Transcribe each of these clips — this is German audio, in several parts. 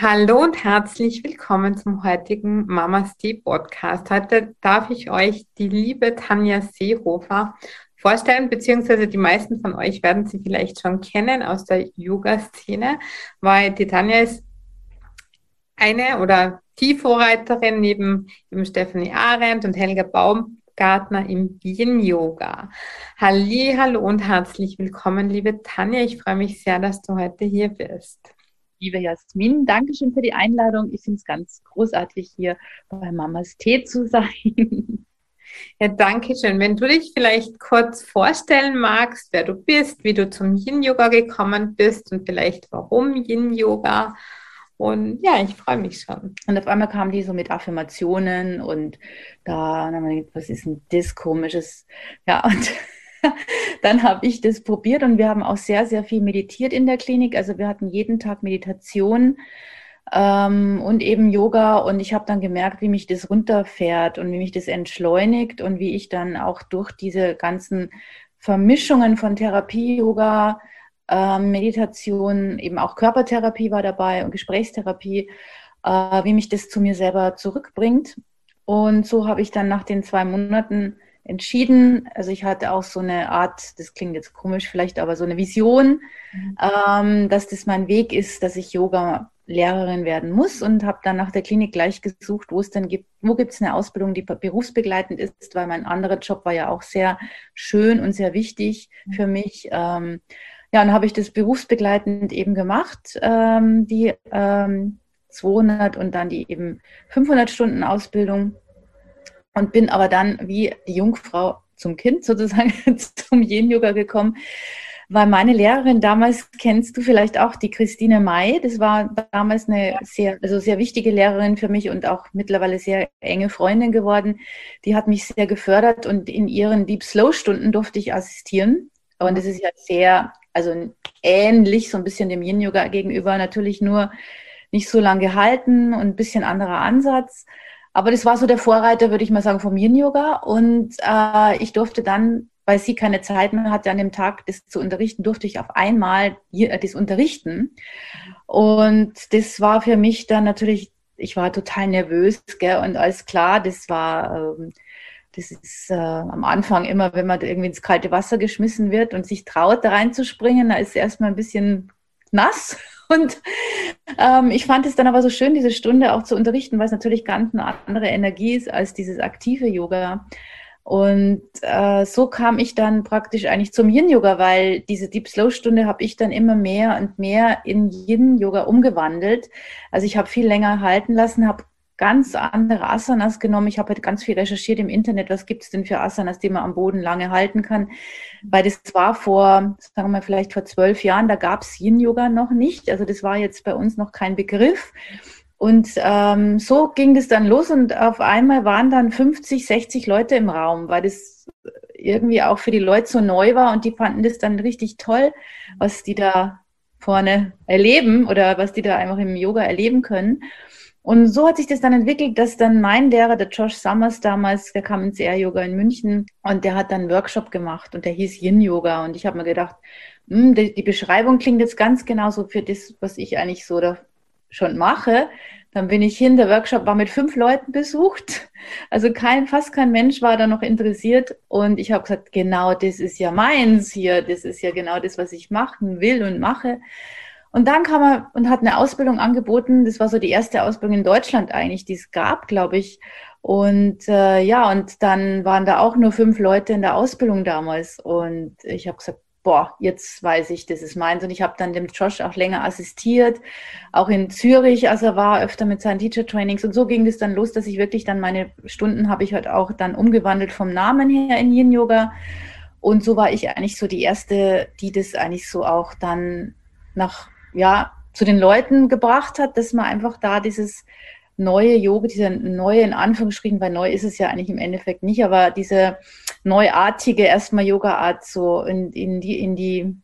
Hallo und herzlich willkommen zum heutigen Mamas Tea Podcast. Heute darf ich euch die liebe Tanja Seehofer vorstellen, beziehungsweise die meisten von euch werden sie vielleicht schon kennen aus der Yoga-Szene, weil die Tanja ist eine oder die Vorreiterin neben eben Stephanie Arendt und Helga Baumgartner im Yin-Yoga. Hallo und herzlich willkommen, liebe Tanja. Ich freue mich sehr, dass du heute hier bist. Liebe Jasmin, danke schön für die Einladung. Ich finde es ganz großartig, hier bei Mamas Tee zu sein. Ja, danke schön. Wenn du dich vielleicht kurz vorstellen magst, wer du bist, wie du zum Yin-Yoga gekommen bist und vielleicht warum Yin-Yoga. Und ja, ich freue mich schon. Und auf einmal kamen die so mit Affirmationen und da, was ist denn das komisches? Ja, und dann habe ich das probiert und wir haben auch sehr, sehr viel meditiert in der Klinik. Also wir hatten jeden Tag Meditation ähm, und eben Yoga und ich habe dann gemerkt, wie mich das runterfährt und wie mich das entschleunigt und wie ich dann auch durch diese ganzen Vermischungen von Therapie, Yoga, ähm, Meditation, eben auch Körpertherapie war dabei und Gesprächstherapie, äh, wie mich das zu mir selber zurückbringt. Und so habe ich dann nach den zwei Monaten entschieden. Also ich hatte auch so eine Art, das klingt jetzt komisch vielleicht, aber so eine Vision, mhm. ähm, dass das mein Weg ist, dass ich Yoga-Lehrerin werden muss und habe dann nach der Klinik gleich gesucht, wo es denn gibt, wo gibt es eine Ausbildung, die berufsbegleitend ist, weil mein anderer Job war ja auch sehr schön und sehr wichtig mhm. für mich. Ähm, ja, und habe ich das berufsbegleitend eben gemacht, ähm, die 200 ähm, und dann die eben 500 Stunden Ausbildung und bin aber dann wie die Jungfrau zum Kind sozusagen zum Yin-Yoga gekommen, weil meine Lehrerin damals, kennst du vielleicht auch, die Christine May, das war damals eine sehr, also sehr wichtige Lehrerin für mich und auch mittlerweile sehr enge Freundin geworden. Die hat mich sehr gefördert und in ihren Deep Slow Stunden durfte ich assistieren. Und das ist ja sehr, also ähnlich so ein bisschen dem Yin-Yoga gegenüber, natürlich nur nicht so lange gehalten und ein bisschen anderer Ansatz. Aber das war so der Vorreiter, würde ich mal sagen, vom Yin-Yoga. Und äh, ich durfte dann, weil sie keine Zeit mehr hatte, an dem Tag das zu unterrichten, durfte ich auf einmal äh, das unterrichten. Und das war für mich dann natürlich, ich war total nervös, gell? und alles klar, das war, ähm, das ist äh, am Anfang immer, wenn man irgendwie ins kalte Wasser geschmissen wird und sich traut, da reinzuspringen, da ist erstmal ein bisschen nass. Und ähm, ich fand es dann aber so schön, diese Stunde auch zu unterrichten, weil es natürlich ganz eine andere Energie ist als dieses aktive Yoga. Und äh, so kam ich dann praktisch eigentlich zum Yin-Yoga, weil diese Deep Slow-Stunde habe ich dann immer mehr und mehr in Yin-Yoga umgewandelt. Also ich habe viel länger halten lassen, habe ganz andere Asanas genommen. Ich habe halt ganz viel recherchiert im Internet, was gibt es denn für Asanas, die man am Boden lange halten kann. Weil das war vor, sagen wir mal, vielleicht vor zwölf Jahren, da gab es Yin-Yoga noch nicht. Also das war jetzt bei uns noch kein Begriff. Und ähm, so ging das dann los und auf einmal waren dann 50, 60 Leute im Raum, weil das irgendwie auch für die Leute so neu war und die fanden das dann richtig toll, was die da vorne erleben oder was die da einfach im Yoga erleben können. Und so hat sich das dann entwickelt, dass dann mein Lehrer, der Josh Summers damals, der kam ins Air Yoga in München und der hat dann einen Workshop gemacht und der hieß Yin Yoga. Und ich habe mir gedacht, hm, die, die, Beschreibung klingt jetzt ganz genauso für das, was ich eigentlich so da schon mache. Dann bin ich hin, der Workshop war mit fünf Leuten besucht. Also kein, fast kein Mensch war da noch interessiert. Und ich habe gesagt, genau das ist ja meins hier. Das ist ja genau das, was ich machen will und mache. Und dann kam er und hat eine Ausbildung angeboten. Das war so die erste Ausbildung in Deutschland eigentlich, die es gab, glaube ich. Und äh, ja, und dann waren da auch nur fünf Leute in der Ausbildung damals. Und ich habe gesagt, boah, jetzt weiß ich, das ist meins. Und ich habe dann dem Josh auch länger assistiert, auch in Zürich, als er war, öfter mit seinen Teacher-Trainings. Und so ging es dann los, dass ich wirklich dann meine Stunden habe ich halt auch dann umgewandelt vom Namen her in Yin-Yoga. Und so war ich eigentlich so die Erste, die das eigentlich so auch dann nach ja, zu den Leuten gebracht hat, dass man einfach da dieses neue Yoga, diese neue, in Anführungsstrichen, weil neu ist es ja eigentlich im Endeffekt nicht, aber diese neuartige erstmal Yoga-Art so in, in die, in die,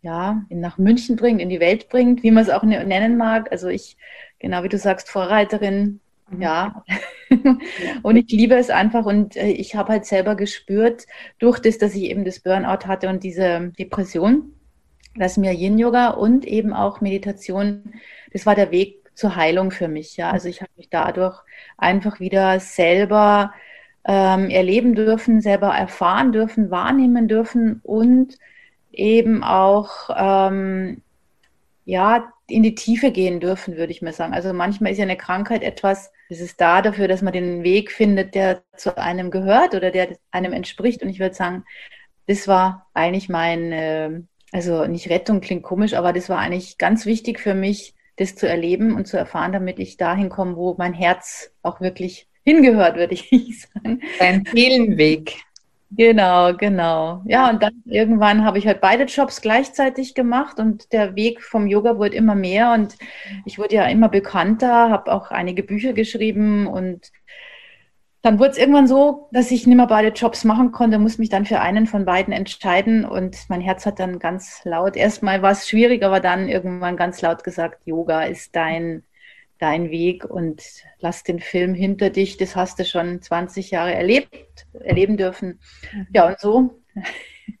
ja, in nach München bringt, in die Welt bringt, wie man es auch ne-, nennen mag. Also ich, genau wie du sagst, Vorreiterin, mhm. ja. und ich liebe es einfach und äh, ich habe halt selber gespürt, durch das, dass ich eben das Burnout hatte und diese Depression, dass mir Yin-Yoga und eben auch Meditation, das war der Weg zur Heilung für mich. Ja, also ich habe mich dadurch einfach wieder selber ähm, erleben dürfen, selber erfahren dürfen, wahrnehmen dürfen und eben auch ähm, ja in die Tiefe gehen dürfen, würde ich mal sagen. Also manchmal ist ja eine Krankheit etwas, es ist da dafür, dass man den Weg findet, der zu einem gehört oder der einem entspricht. Und ich würde sagen, das war eigentlich mein, äh, also nicht Rettung klingt komisch, aber das war eigentlich ganz wichtig für mich, das zu erleben und zu erfahren, damit ich dahin komme, wo mein Herz auch wirklich hingehört, würde ich sagen. Dein Seelenweg. Genau, genau. Ja, und dann irgendwann habe ich halt beide Jobs gleichzeitig gemacht und der Weg vom Yoga wurde immer mehr und ich wurde ja immer bekannter, habe auch einige Bücher geschrieben und dann wurde es irgendwann so, dass ich nicht mehr beide Jobs machen konnte, musste mich dann für einen von beiden entscheiden und mein Herz hat dann ganz laut, erstmal war es schwierig, aber dann irgendwann ganz laut gesagt, Yoga ist dein dein Weg und lass den Film hinter dich. Das hast du schon 20 Jahre erlebt, erleben dürfen. Mhm. Ja, und so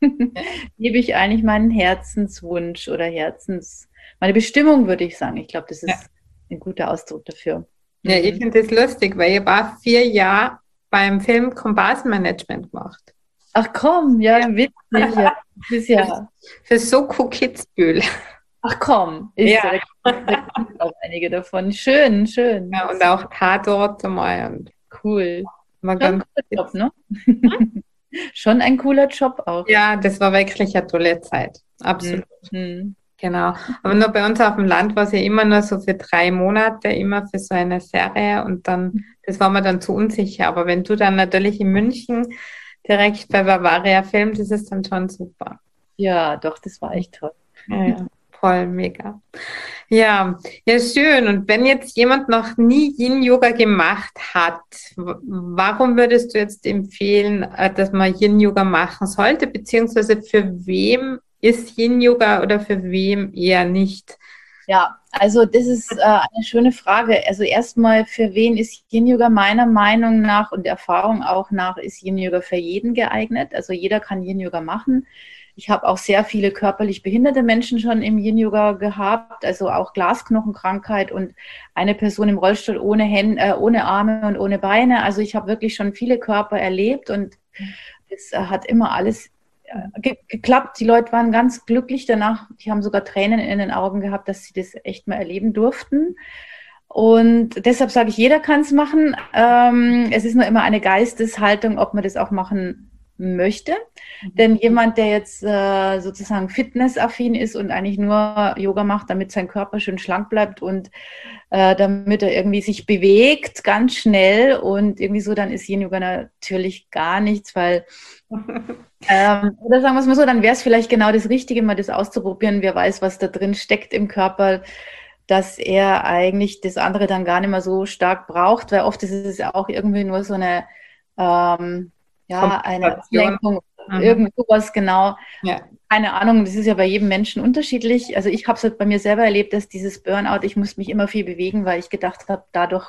gebe ich eigentlich meinen Herzenswunsch oder Herzens, meine Bestimmung, würde ich sagen. Ich glaube, das ist ja. ein guter Ausdruck dafür. Ja, ich mhm. finde das lustig, weil ihr war vier Jahre beim Film Komparsenmanagement gemacht. Ach komm, ja, witzig. Ja. Das ja. Für Soko Kitzbühel. Ach komm, ist ja. da auch einige davon. Schön, schön. Ja, und auch Tatort mal. Und cool. War ganz Job, ne? Hm? Schon ein cooler Job auch. Ja, das war wirklich eine tolle Zeit. Absolut. Mhm. Genau. Aber nur bei uns auf dem Land war es ja immer nur so für drei Monate, immer für so eine Serie und dann, das war mir dann zu unsicher. Aber wenn du dann natürlich in München direkt bei Bavaria filmst, ist es dann schon super. Ja, doch, das war echt toll. Ja, ja voll mega. Ja, ja, schön. Und wenn jetzt jemand noch nie Yin-Yoga gemacht hat, warum würdest du jetzt empfehlen, äh, dass man Yin-Yoga machen sollte? Beziehungsweise für wem ist Yin-Yoga oder für wem eher nicht? Ja, also das ist äh, eine schöne Frage. Also erstmal, für wen ist Yin-Yoga meiner Meinung nach und Erfahrung auch nach, ist Yin-Yoga für jeden geeignet. Also jeder kann Yin-Yoga machen. Ich habe auch sehr viele körperlich behinderte Menschen schon im Yin-Yoga gehabt, also auch Glasknochenkrankheit und eine Person im Rollstuhl ohne, Hände, äh, ohne Arme und ohne Beine. Also ich habe wirklich schon viele Körper erlebt und es äh, hat immer alles ge geklappt. Die Leute waren ganz glücklich danach. Die haben sogar Tränen in den Augen gehabt, dass sie das echt mal erleben durften. Und deshalb sage ich, jeder kann es machen. Ähm, es ist nur immer eine Geisteshaltung, ob man das auch machen möchte. Mhm. Denn jemand, der jetzt äh, sozusagen fitnessaffin ist und eigentlich nur Yoga macht, damit sein Körper schön schlank bleibt und äh, damit er irgendwie sich bewegt, ganz schnell und irgendwie so, dann ist Yin Yoga natürlich gar nichts, weil ähm, oder sagen wir es mal so, dann wäre es vielleicht genau das Richtige, mal das auszuprobieren. Wer weiß, was da drin steckt im Körper dass er eigentlich das andere dann gar nicht mehr so stark braucht, weil oft ist es auch irgendwie nur so eine ähm, ja, eine Ablenkung, mhm. irgend sowas genau. Ja. Keine Ahnung, das ist ja bei jedem Menschen unterschiedlich. Also ich habe es halt bei mir selber erlebt, dass dieses Burnout, ich musste mich immer viel bewegen, weil ich gedacht habe, dadurch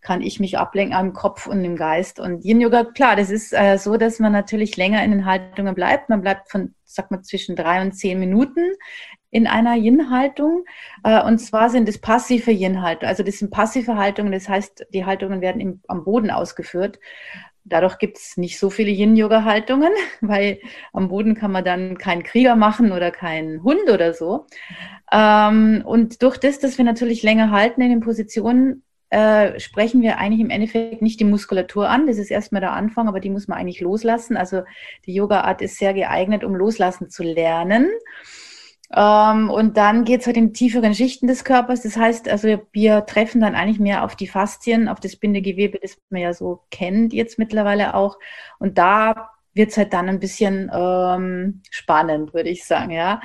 kann ich mich ablenken am Kopf und im Geist. Und Yin Yoga, klar, das ist äh, so, dass man natürlich länger in den Haltungen bleibt. Man bleibt von, sag mal, zwischen drei und zehn Minuten in einer Yin-Haltung. Äh, und zwar sind es passive Yin-Haltungen. Also das sind passive Haltungen, das heißt, die Haltungen werden im, am Boden ausgeführt. Dadurch gibt es nicht so viele Yin-Yoga-Haltungen, weil am Boden kann man dann keinen Krieger machen oder keinen Hund oder so. Ähm, und durch das, dass wir natürlich länger halten in den Positionen, äh, sprechen wir eigentlich im Endeffekt nicht die Muskulatur an. Das ist erstmal der Anfang, aber die muss man eigentlich loslassen. Also die Yoga-Art ist sehr geeignet, um loslassen zu lernen. Ähm, und dann geht es halt in tieferen Schichten des Körpers. Das heißt, also wir treffen dann eigentlich mehr auf die Faszien, auf das Bindegewebe, das man ja so kennt jetzt mittlerweile auch. Und da wird es halt dann ein bisschen ähm, spannend, würde ich sagen, ja.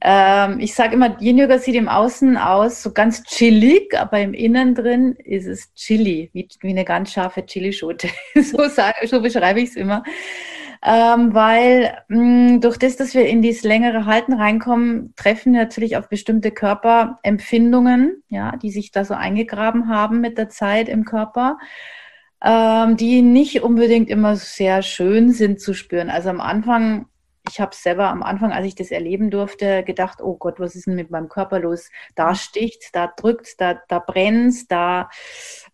Ähm, ich sage immer, Yin Yoga sieht im Außen aus so ganz chillig, aber im Innen drin ist es chili, wie, wie eine ganz scharfe Chilischote. so, so beschreibe ich es immer ähm, weil mh, durch das, dass wir in dieses längere Halten reinkommen, treffen wir natürlich auf bestimmte Körperempfindungen, ja, die sich da so eingegraben haben mit der Zeit im Körper, ähm, die nicht unbedingt immer sehr schön sind zu spüren. Also am Anfang ich habe selber am Anfang, als ich das erleben durfte, gedacht, oh Gott, was ist denn mit meinem Körper los? Da sticht, da drückt, da, da brennt, da,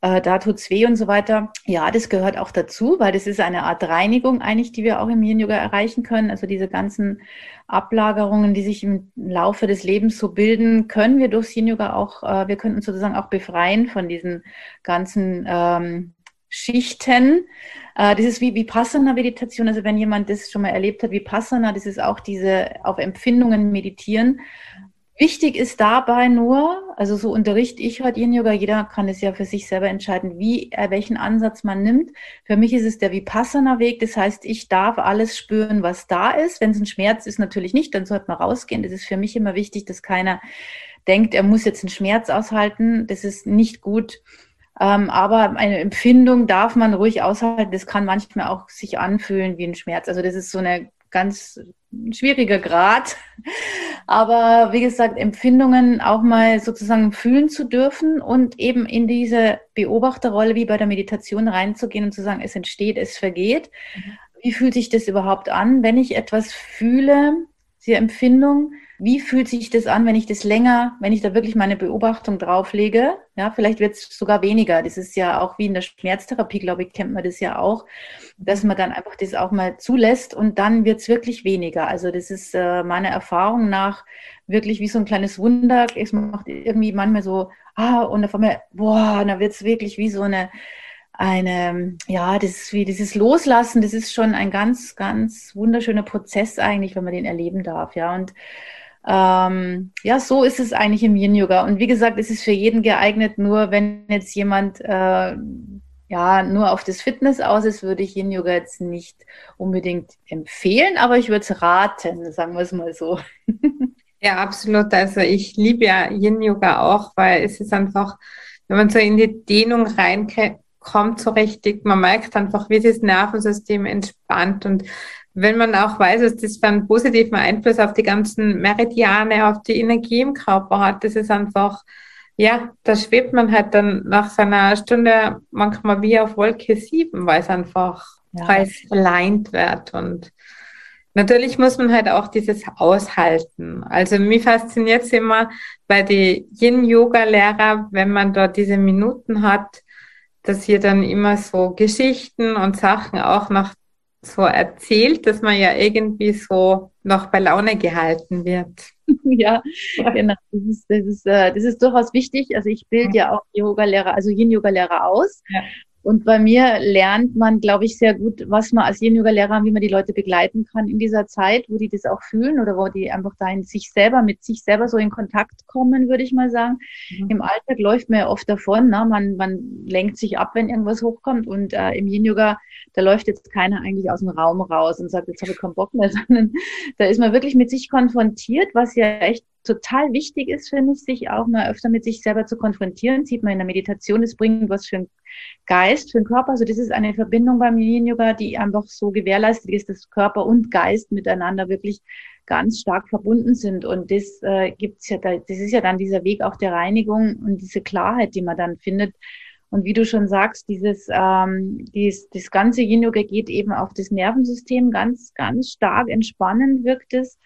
äh, da tut's weh und so weiter. Ja, das gehört auch dazu, weil das ist eine Art Reinigung eigentlich, die wir auch im Yin-Yoga erreichen können. Also diese ganzen Ablagerungen, die sich im Laufe des Lebens so bilden, können wir durchs Yin-Yoga auch, äh, wir können uns sozusagen auch befreien von diesen ganzen ähm, Schichten. Äh, das ist wie Vipassana-Meditation. Also wenn jemand das schon mal erlebt hat, Vipassana, das ist auch diese auf Empfindungen meditieren. Wichtig ist dabei nur, also so unterrichte ich heute Yin Yoga, jeder kann es ja für sich selber entscheiden, wie, äh, welchen Ansatz man nimmt. Für mich ist es der Vipassana-Weg, das heißt, ich darf alles spüren, was da ist. Wenn es ein Schmerz ist, natürlich nicht, dann sollte man rausgehen. Das ist für mich immer wichtig, dass keiner denkt, er muss jetzt einen Schmerz aushalten. Das ist nicht gut. Ähm, aber eine Empfindung darf man ruhig aushalten. Das kann manchmal auch sich anfühlen wie ein Schmerz. Also das ist so eine ganz schwieriger Grad. Aber wie gesagt, Empfindungen auch mal sozusagen fühlen zu dürfen und eben in diese Beobachterrolle wie bei der Meditation reinzugehen und zu sagen, es entsteht, es vergeht. Mhm. Wie fühlt sich das überhaupt an, wenn ich etwas fühle, diese Empfindung? Wie fühlt sich das an, wenn ich das länger, wenn ich da wirklich meine Beobachtung drauflege? Ja, vielleicht wird es sogar weniger. Das ist ja auch wie in der Schmerztherapie, glaube ich, kennt man das ja auch, dass man dann einfach das auch mal zulässt und dann wird es wirklich weniger. Also das ist äh, meiner Erfahrung nach wirklich wie so ein kleines Wunder. Es macht irgendwie manchmal so, ah, und auf einmal, boah, und dann wird es wirklich wie so eine, eine, ja, das ist wie dieses Loslassen, das ist schon ein ganz, ganz wunderschöner Prozess eigentlich, wenn man den erleben darf, ja. Und ähm, ja, so ist es eigentlich im Yin Yoga. Und wie gesagt, es ist für jeden geeignet. Nur wenn jetzt jemand äh, ja nur auf das Fitness aus ist, würde ich Yin Yoga jetzt nicht unbedingt empfehlen, aber ich würde es raten, sagen wir es mal so. Ja, absolut. Also ich liebe ja Yin Yoga auch, weil es ist einfach, wenn man so in die Dehnung reinkommt, so richtig, man merkt einfach, wie das Nervensystem entspannt und wenn man auch weiß, dass das einen positiven Einfluss auf die ganzen Meridiane, auf die Energie im Körper hat, das ist einfach, ja, da schwebt man halt dann nach seiner Stunde manchmal wie auf Wolke 7, weil es einfach ja. verleint wird und Natürlich muss man halt auch dieses aushalten. Also mich fasziniert es immer bei den Yin-Yoga-Lehrer, wenn man dort diese Minuten hat, dass hier dann immer so Geschichten und Sachen auch noch so erzählt, dass man ja irgendwie so noch bei Laune gehalten wird. Ja, genau. Das ist, das ist, äh, das ist durchaus wichtig. Also ich bilde ja auch Yoga-Lehrer, also Yin-Yoga-Lehrer aus. Ja. Und bei mir lernt man, glaube ich, sehr gut, was man als Yin-Yoga-Lehrer, wie man die Leute begleiten kann in dieser Zeit, wo die das auch fühlen oder wo die einfach da in sich selber, mit sich selber so in Kontakt kommen, würde ich mal sagen. Mhm. Im Alltag läuft man ja oft davon, ne? man, man lenkt sich ab, wenn irgendwas hochkommt und äh, im Yin-Yoga, da läuft jetzt keiner eigentlich aus dem Raum raus und sagt, jetzt habe ich keinen Bock mehr, sondern da ist man wirklich mit sich konfrontiert, was ja echt total wichtig ist, finde ich, sich auch mal öfter mit sich selber zu konfrontieren. Sieht man in der Meditation, es bringt was für den Geist, für den Körper. Also das ist eine Verbindung beim Yin Yoga, die einfach so gewährleistet ist, dass Körper und Geist miteinander wirklich ganz stark verbunden sind. Und das äh, gibt's ja, da, das ist ja dann dieser Weg auch der Reinigung und diese Klarheit, die man dann findet. Und wie du schon sagst, dieses, ähm, dieses das ganze Yin Yoga geht eben auf das Nervensystem ganz, ganz stark entspannend wirkt es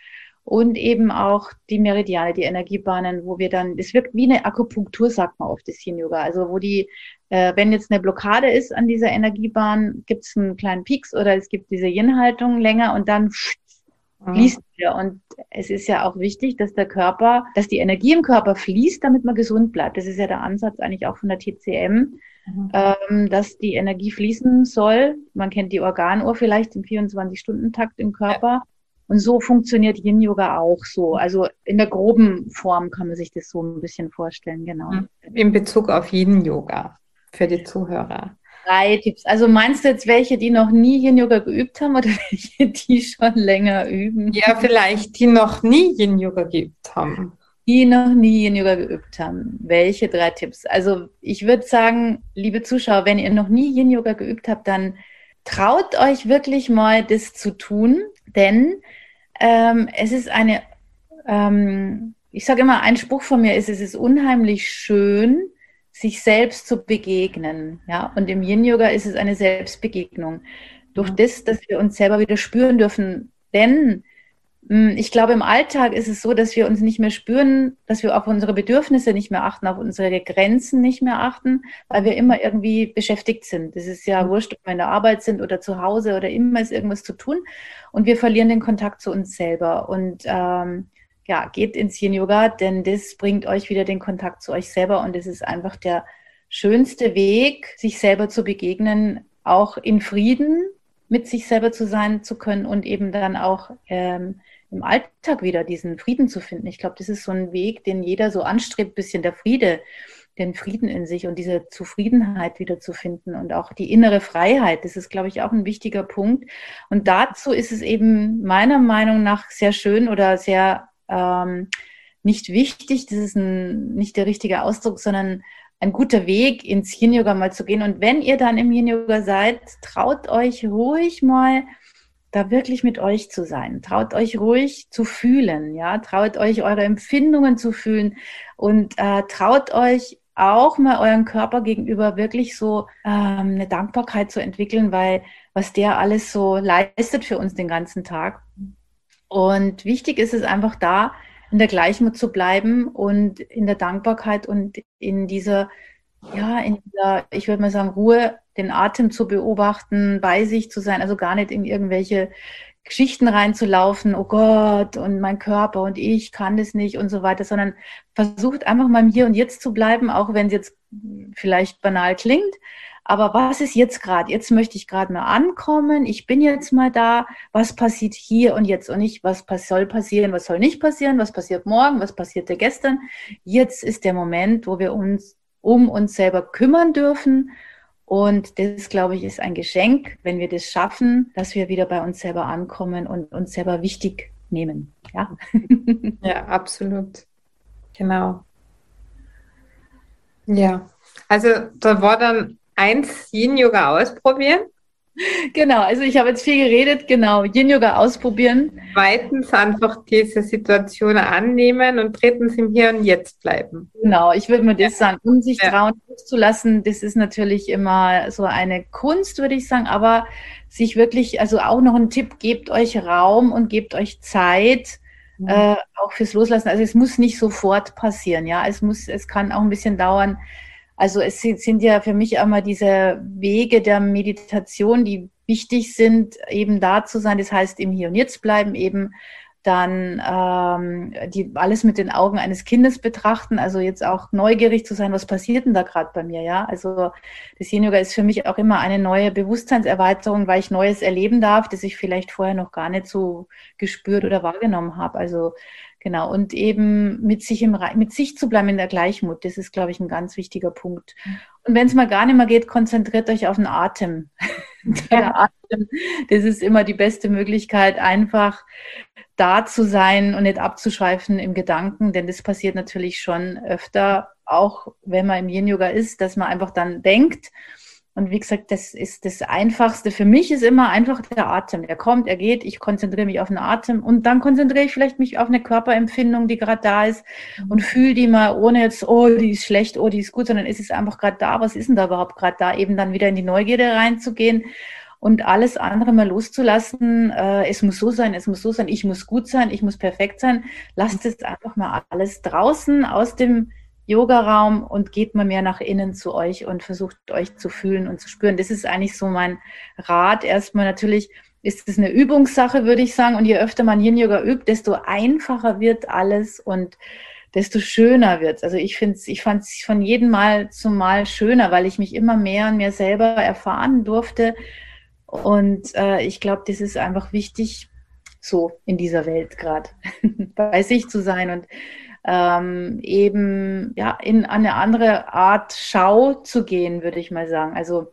und eben auch die Meridiane, die Energiebahnen, wo wir dann, es wirkt wie eine Akupunktur, sagt man oft, das Yin-Yoga. Also wo die, äh, wenn jetzt eine Blockade ist an dieser Energiebahn, gibt es einen kleinen Pieks oder es gibt diese Yin-Haltung länger und dann mhm. fließt wieder. Und es ist ja auch wichtig, dass der Körper, dass die Energie im Körper fließt, damit man gesund bleibt. Das ist ja der Ansatz eigentlich auch von der TCM, mhm. ähm, dass die Energie fließen soll. Man kennt die Organuhr vielleicht im 24-Stunden-Takt im Körper. Ja und so funktioniert Yin Yoga auch so. Also in der groben Form kann man sich das so ein bisschen vorstellen, genau. In Bezug auf Yin Yoga für die Zuhörer. Drei Tipps. Also meinst du jetzt welche, die noch nie Yin Yoga geübt haben oder welche, die schon länger üben? Ja, vielleicht die noch nie Yin Yoga geübt haben. Die noch nie Yin Yoga geübt haben. Welche drei Tipps? Also ich würde sagen, liebe Zuschauer, wenn ihr noch nie Yin Yoga geübt habt, dann traut euch wirklich mal das zu tun, denn ähm, es ist eine, ähm, ich sage immer, ein Spruch von mir ist, es ist unheimlich schön, sich selbst zu begegnen. Ja? Und im Yin-Yoga ist es eine Selbstbegegnung. Durch das, dass wir uns selber wieder spüren dürfen. Denn ich glaube, im Alltag ist es so, dass wir uns nicht mehr spüren, dass wir auf unsere Bedürfnisse nicht mehr achten, auf unsere Grenzen nicht mehr achten, weil wir immer irgendwie beschäftigt sind. Das ist ja mhm. wurscht, ob wir in der Arbeit sind oder zu Hause oder immer ist irgendwas zu tun. Und wir verlieren den Kontakt zu uns selber. Und ähm, ja, geht ins Yin Yoga, denn das bringt euch wieder den Kontakt zu euch selber. Und es ist einfach der schönste Weg, sich selber zu begegnen, auch in Frieden mit sich selber zu sein zu können und eben dann auch ähm, im Alltag wieder diesen Frieden zu finden. Ich glaube, das ist so ein Weg, den jeder so anstrebt, bisschen der Friede, den Frieden in sich und diese Zufriedenheit wieder zu finden und auch die innere Freiheit. Das ist, glaube ich, auch ein wichtiger Punkt. Und dazu ist es eben meiner Meinung nach sehr schön oder sehr ähm, nicht wichtig, das ist ein, nicht der richtige Ausdruck, sondern ein guter Weg, ins Yin-Yoga mal zu gehen. Und wenn ihr dann im Yin-Yoga seid, traut euch ruhig mal da wirklich mit euch zu sein. Traut euch ruhig zu fühlen, ja, traut euch eure Empfindungen zu fühlen und äh, traut euch auch mal euren Körper gegenüber wirklich so ähm, eine Dankbarkeit zu entwickeln, weil was der alles so leistet für uns den ganzen Tag. Und wichtig ist es einfach da, in der Gleichmut zu bleiben und in der Dankbarkeit und in dieser, ja, in dieser, ich würde mal sagen, Ruhe den Atem zu beobachten, bei sich zu sein, also gar nicht in irgendwelche Geschichten reinzulaufen, oh Gott, und mein Körper und ich kann das nicht und so weiter, sondern versucht einfach mal im Hier und Jetzt zu bleiben, auch wenn es jetzt vielleicht banal klingt. Aber was ist jetzt gerade? Jetzt möchte ich gerade mal ankommen. Ich bin jetzt mal da. Was passiert hier und jetzt und nicht, was soll passieren, was soll nicht passieren, was passiert morgen, was passierte gestern. Jetzt ist der Moment, wo wir uns um uns selber kümmern dürfen und das, glaube ich, ist ein Geschenk, wenn wir das schaffen, dass wir wieder bei uns selber ankommen und uns selber wichtig nehmen. Ja, ja absolut. Genau. Ja, also da war dann eins Yin-Yoga ausprobieren. Genau, also ich habe jetzt viel geredet, genau, Yin-Yoga ausprobieren. Zweitens einfach diese Situation annehmen und drittens im Hier und Jetzt bleiben. Genau, ich würde mir das sagen, um sich ja. trauen loszulassen, das ist natürlich immer so eine Kunst, würde ich sagen, aber sich wirklich, also auch noch ein Tipp, gebt euch Raum und gebt euch Zeit, mhm. äh, auch fürs Loslassen. Also es muss nicht sofort passieren, ja, es muss, es kann auch ein bisschen dauern, also es sind ja für mich immer diese Wege der Meditation, die wichtig sind, eben da zu sein. Das heißt, im Hier und Jetzt bleiben, eben dann ähm, die, alles mit den Augen eines Kindes betrachten, also jetzt auch neugierig zu sein, was passiert denn da gerade bei mir, ja? Also das Yin Yoga ist für mich auch immer eine neue Bewusstseinserweiterung, weil ich Neues erleben darf, das ich vielleicht vorher noch gar nicht so gespürt oder wahrgenommen habe. Also Genau, und eben mit sich, im, mit sich zu bleiben in der Gleichmut, das ist, glaube ich, ein ganz wichtiger Punkt. Und wenn es mal gar nicht mehr geht, konzentriert euch auf den Atem. der Atem, das ist immer die beste Möglichkeit, einfach da zu sein und nicht abzuschweifen im Gedanken, denn das passiert natürlich schon öfter, auch wenn man im Yin-Yoga ist, dass man einfach dann denkt, und wie gesagt, das ist das Einfachste. Für mich ist immer einfach der Atem. Er kommt, er geht, ich konzentriere mich auf den Atem und dann konzentriere ich vielleicht mich auf eine Körperempfindung, die gerade da ist und mhm. fühle die mal, ohne jetzt, oh, die ist schlecht, oh, die ist gut, sondern es ist einfach gerade da. Was ist denn da überhaupt gerade da? Eben dann wieder in die Neugierde reinzugehen und alles andere mal loszulassen. Äh, es muss so sein, es muss so sein, ich muss gut sein, ich muss perfekt sein. Lasst es einfach mal alles draußen aus dem Yoga-Raum und geht mal mehr nach innen zu euch und versucht euch zu fühlen und zu spüren. Das ist eigentlich so mein Rat. Erstmal natürlich ist es eine Übungssache, würde ich sagen. Und je öfter man Yin-Yoga übt, desto einfacher wird alles und desto schöner wird Also ich finde ich fand es von jedem Mal zum Mal schöner, weil ich mich immer mehr und mehr selber erfahren durfte. Und äh, ich glaube, das ist einfach wichtig, so in dieser Welt gerade bei sich zu sein und ähm, eben ja, in eine andere Art Schau zu gehen, würde ich mal sagen. Also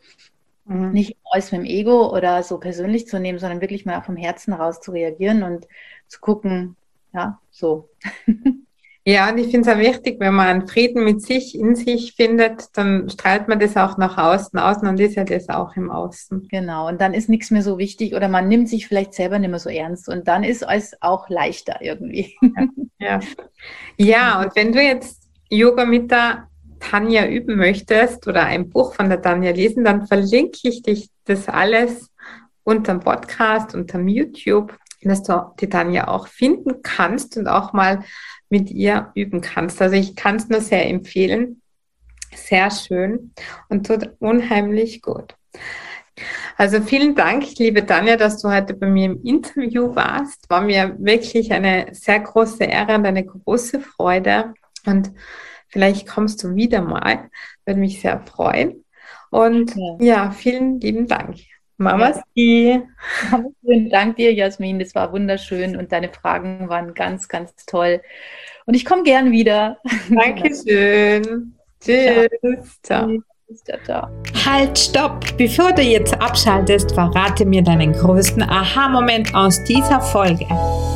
mhm. nicht aus dem Ego oder so persönlich zu nehmen, sondern wirklich mal vom Herzen raus zu reagieren und zu gucken, ja, so. Ja, und ich finde es auch wichtig, wenn man einen Frieden mit sich in sich findet, dann strahlt man das auch nach außen aus und ist ja das auch im Außen. Genau, und dann ist nichts mehr so wichtig oder man nimmt sich vielleicht selber nicht mehr so ernst und dann ist es auch leichter irgendwie. Ja, ja. ja und wenn du jetzt Yoga mit der Tanja üben möchtest oder ein Buch von der Tanja lesen, dann verlinke ich dich das alles unter dem Podcast, unter YouTube dass du die Tanja auch finden kannst und auch mal mit ihr üben kannst. Also ich kann es nur sehr empfehlen. Sehr schön und tut unheimlich gut. Also vielen Dank, liebe Tanja, dass du heute bei mir im Interview warst. War mir wirklich eine sehr große Ehre und eine große Freude. Und vielleicht kommst du wieder mal. Würde mich sehr freuen. Und ja, ja vielen lieben Dank. Mamas ja. Vielen Dank dir, Jasmin. Das war wunderschön und deine Fragen waren ganz, ganz toll. Und ich komme gern wieder. Dankeschön. Tschüss. Ciao. Ciao. Halt, stopp! Bevor du jetzt abschaltest, verrate mir deinen größten Aha-Moment aus dieser Folge.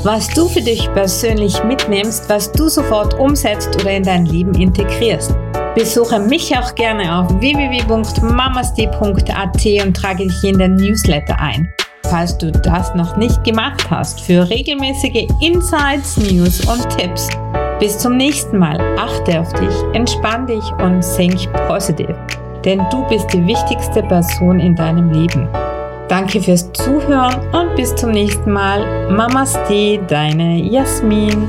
Was du für dich persönlich mitnimmst, was du sofort umsetzt oder in dein Leben integrierst. Besuche mich auch gerne auf www.mamasti.at und trage dich in den Newsletter ein. Falls du das noch nicht gemacht hast, für regelmäßige Insights, News und Tipps. Bis zum nächsten Mal. Achte auf dich, entspann dich und think positive. Denn du bist die wichtigste Person in deinem Leben. Danke fürs Zuhören und bis zum nächsten Mal. Mamaste, deine Jasmin.